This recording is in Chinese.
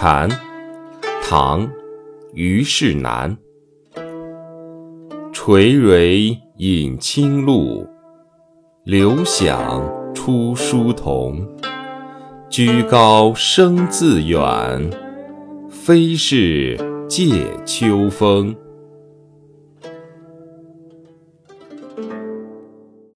蝉唐虞世南垂垂饮清露，流响出疏桐。居高声自远，非是藉秋风。